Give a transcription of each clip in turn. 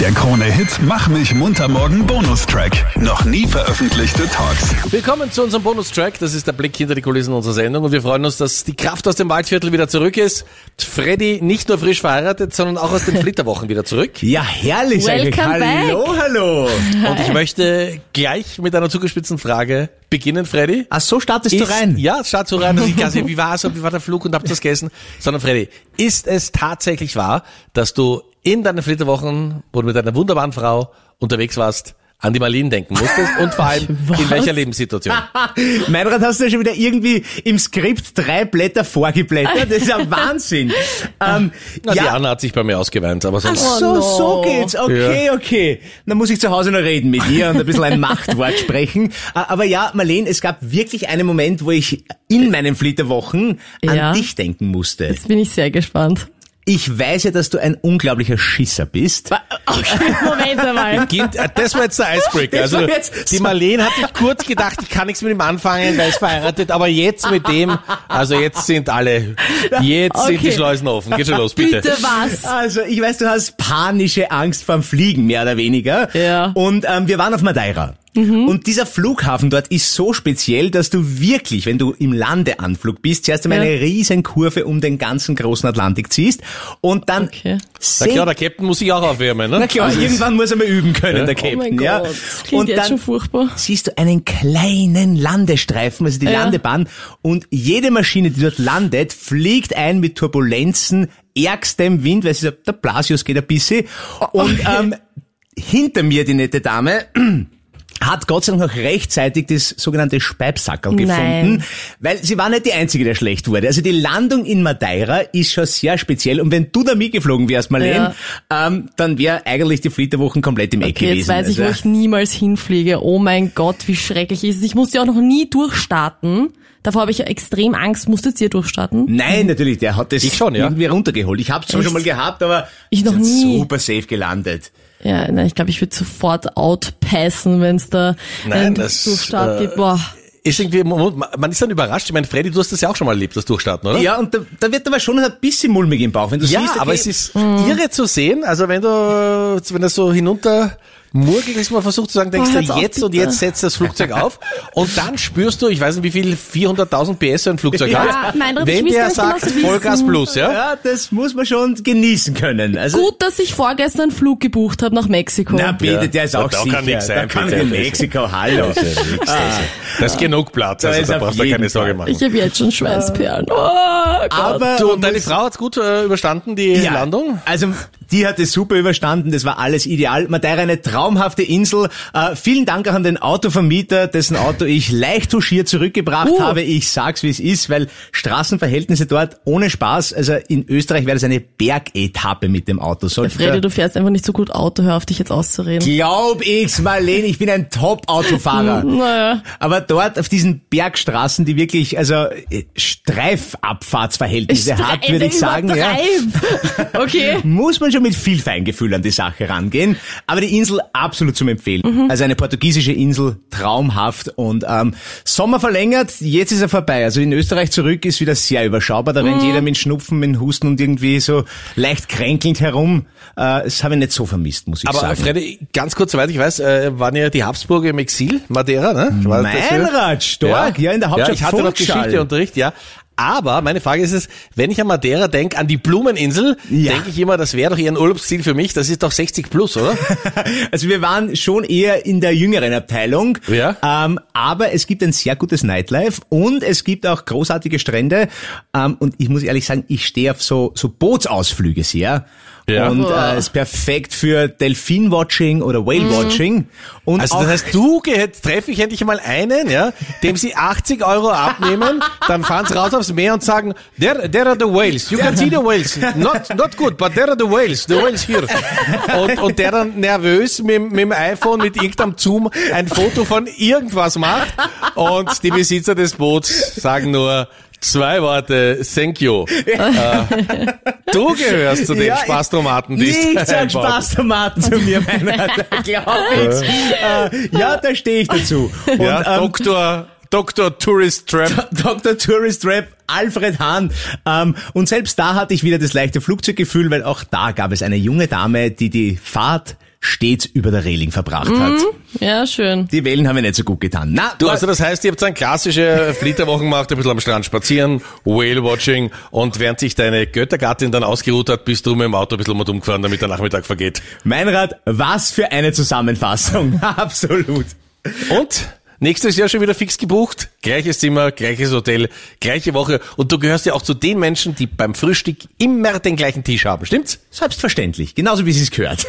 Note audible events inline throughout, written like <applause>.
Der Krone-Hit Mach mich munter morgen Bonustrack. Noch nie veröffentlichte Talks. Willkommen zu unserem Bonustrack. Das ist der Blick hinter die Kulissen unserer Sendung und wir freuen uns, dass die Kraft aus dem Waldviertel wieder zurück ist. Freddy nicht nur frisch verheiratet, sondern auch aus den <laughs> Flitterwochen wieder zurück. Ja, herrlich. Welcome eigentlich. Hallo, hallo. Und ich möchte gleich mit einer zugespitzten Frage beginnen, Freddy. Ach, so startest Ist, du rein. Ja, start so rein, dass ich quasi, wie war's, wie war der Flug und habt das gegessen? Sondern Freddy, ist es tatsächlich wahr, dass du in deinen Flitterwochen, wo du mit deiner wunderbaren Frau unterwegs warst, an die Marlene denken musstest und vor allem <laughs> in welcher Lebenssituation? <laughs> Meinrad, hast du ja schon wieder irgendwie im Skript drei Blätter vorgeblättert. Das ist ja <laughs> Wahnsinn. ähm, Na, Die ja, Anna hat sich bei mir ausgeweint, aber sonst. Ach so, no. so geht's. Okay, okay. Dann muss ich zu Hause noch reden mit ihr und ein bisschen ein Machtwort sprechen. Aber ja, Marlene, es gab wirklich einen Moment, wo ich in meinen Flitterwochen an Ja. dich denken musste. Jetzt bin ich sehr gespannt. Ich weiß ja, dass du ein unglaublicher Schisser bist. <laughs> Okay, Moment einmal. Äh, das war jetzt der Icebreaker. Also jetzt die Marlene hat sich kurz gedacht, ich kann nichts mit ihm anfangen, weil er ist verheiratet, aber jetzt mit dem, also jetzt sind alle, jetzt sind die Okay. Schleusen offen. Geht schon los, bitte. Bitte was? Also, ich weiß, du hast panische Angst vorm Fliegen, mehr oder weniger. Ja. Und ähm, wir waren auf Madeira. Und dieser Flughafen dort ist so speziell, dass du wirklich, wenn du im Landeanflug bist, zuerst einmal Ja. eine riesen Kurve um den ganzen großen Atlantik ziehst und dann Okay. Na klar, der Captain muss sich auch aufwärmen, ne? Na klar, irgendwann muss er mal üben können, der Oh Captain, mein ja. Gott. Klingt Und jetzt dann schon furchtbar. siehst du einen kleinen Landestreifen, also die Ja. Landebahn, und jede Maschine, die dort landet, fliegt ein mit Turbulenzen, ärgstem Wind, weil es ist, der Blasius geht ein bisschen. Und ähm, hinter mir die nette Dame hat Gott sei Dank noch rechtzeitig das sogenannte Speibsackerl Nein. gefunden, weil sie war nicht die Einzige, der schlecht wurde. Also die Landung in Madeira ist schon sehr speziell und wenn du da mitgeflogen wärst, Marlene, ähm, dann wäre eigentlich die Flitterwochen komplett im Eck Okay, gewesen. jetzt weiß ich, wo Also- ich niemals hinfliege. Oh mein Gott, wie schrecklich ist es. Ich musste ja auch noch nie durchstarten. Davor habe ich ja extrem Angst. Musstet ihr durchstarten? Nein, natürlich, der hat das Ich schon, ja. irgendwie runtergeholt. Ich habe es zwar schon mal gehabt, aber Ich noch nie. super safe gelandet. Ja, nein, ich glaube, ich würde sofort outpassen, wenn es da Nein, einen das, Durchstart äh, gibt. Boah. Ist irgendwie, man ist dann überrascht. Ich meine, Freddy, du hast das ja auch schon mal erlebt, das Durchstarten, oder? Ja, und da, da wird aber schon ein bisschen mulmig im Bauch, wenn du Ja, siehst, okay, aber es ist irre zu sehen. Also wenn du, wenn das so hinunter murgelt, ist man versucht zu sagen, denkst Oh, du hört's auf, jetzt und jetzt setzt das Flugzeug auf und dann spürst du, ich weiß nicht wie viel, 400.000 PS so ein Flugzeug Ja, hat. mein ich wenn der sagt genau. Vollgas plus, ja? ja, das muss man schon genießen können. Also, Gut, dass ich vorgestern einen Flug gebucht habe nach Mexiko. na bitte, Ja. der ist Da- auch da sicher. kann nix da sein, kann bitte. in Mexiko, hallo. Das ist genug Platz, Da also ist da auf brauchst du keine Sorge machen. Ich habe jetzt schon Schweißperlen. Oh. Aber Du, man und deine Frau hat's gut äh, überstanden, die Ja, Landung? Also die hat es super überstanden, das war alles ideal. Madeira eine traumhafte Insel. Äh, vielen Dank auch an den Autovermieter, dessen Auto ich leicht touchiert zurückgebracht Uh. habe. Ich sag's wie es ist, weil Straßenverhältnisse dort ohne Spaß. Also in Österreich wäre das eine Bergetappe mit dem Auto. Sollte Freddy, du fährst einfach nicht so gut Auto, hör auf dich jetzt auszureden. Glaub ich's, Marlene, ich bin ein Top-Autofahrer. <laughs> Naja. Aber dort auf diesen Bergstraßen, die wirklich, also äh, Streifabfahrtsverhältnisse hat, würde ich sagen, ja. <laughs> Okay. <laughs> muss man schon mit viel Feingefühl an die Sache rangehen. Aber die Insel absolut zum Empfehlen. Mhm. Also eine portugiesische Insel, traumhaft. Und ähm, Sommer verlängert, jetzt ist er vorbei. Also in Österreich zurück ist wieder sehr überschaubar. Da Mhm. rennt jeder mit Schnupfen, mit Husten und irgendwie so leicht kränkelnd herum. Äh, das habe ich nicht so vermisst, muss ich Aber sagen. Freddy, ganz kurz, soweit ich weiß, äh, waren ja die Habsburger im Exil, Madeira, ne? War? Meinrad, stark, ja, in der Hauptstadt Ja, ich hatte noch Funchal. Geschichteunterricht, ja. Aber meine Frage ist es, wenn ich an Madeira denke, an die Blumeninsel, Ja. denke ich immer, das wäre doch eher ein Urlaubsziel für mich. Das ist doch 60 plus, oder? <laughs> Also wir waren schon eher in der jüngeren Abteilung. Ja. Ähm, aber es gibt ein sehr gutes Nightlife und es gibt auch großartige Strände. Ähm, und ich muss ehrlich sagen, ich stehe auf so, so Bootsausflüge sehr. Ja. Und äh, ist perfekt für Delfin-Watching oder Whale-Watching. Und Also das heißt, du treffe ich endlich mal einen, ja, dem sie 80 Euro abnehmen, dann fahren sie raus aufs Meer und sagen, there, there are the whales, you can see the whales, not, not good, but there are the whales, the whales here. Und, und der dann nervös mit, mit dem iPhone, mit irgendeinem Zoom ein Foto von irgendwas macht und die Besitzer des Boots sagen nur, Zwei Worte, thank you. Äh, <laughs> du gehörst zu den Ja, ich- Spaßtomaten, die an einbauen. Spaßtomaten zu mir, meiner, <laughs> glaub ich's. Äh, ja, da stehe ich dazu. Und, Ja, ähm, Doktor, Doktor Tourist Trap. <laughs> Dr. Tourist Rap, Alfred Hahn. Ähm, und selbst da hatte ich wieder das leichte Flugzeuggefühl, weil auch da gab es eine junge Dame, die die Fahrt stets über der Reling verbracht hat. Ja, schön. Die Wellen haben mir nicht so gut getan. Na, Du, also das heißt, ihr habt dann klassische Flitterwochen gemacht, ein bisschen am Strand spazieren, Whale-Watching und während sich deine Göttergattin dann ausgeruht hat, bist du mit dem Auto ein bisschen um umgefahren, damit der Nachmittag vergeht. Meinrad, was für eine Zusammenfassung. <laughs> Absolut. Und? Nächstes Jahr schon wieder fix gebucht. Gleiches Zimmer, gleiches Hotel, gleiche Woche. Und du gehörst ja auch zu den Menschen, die beim Frühstück immer den gleichen Tisch haben, stimmt's? Selbstverständlich, genauso wie sie es gehört.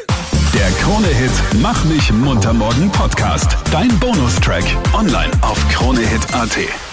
Der Krone-Hit Mach mich munter morgen Podcast. Dein Bonustrack. Online auf kronehit.at.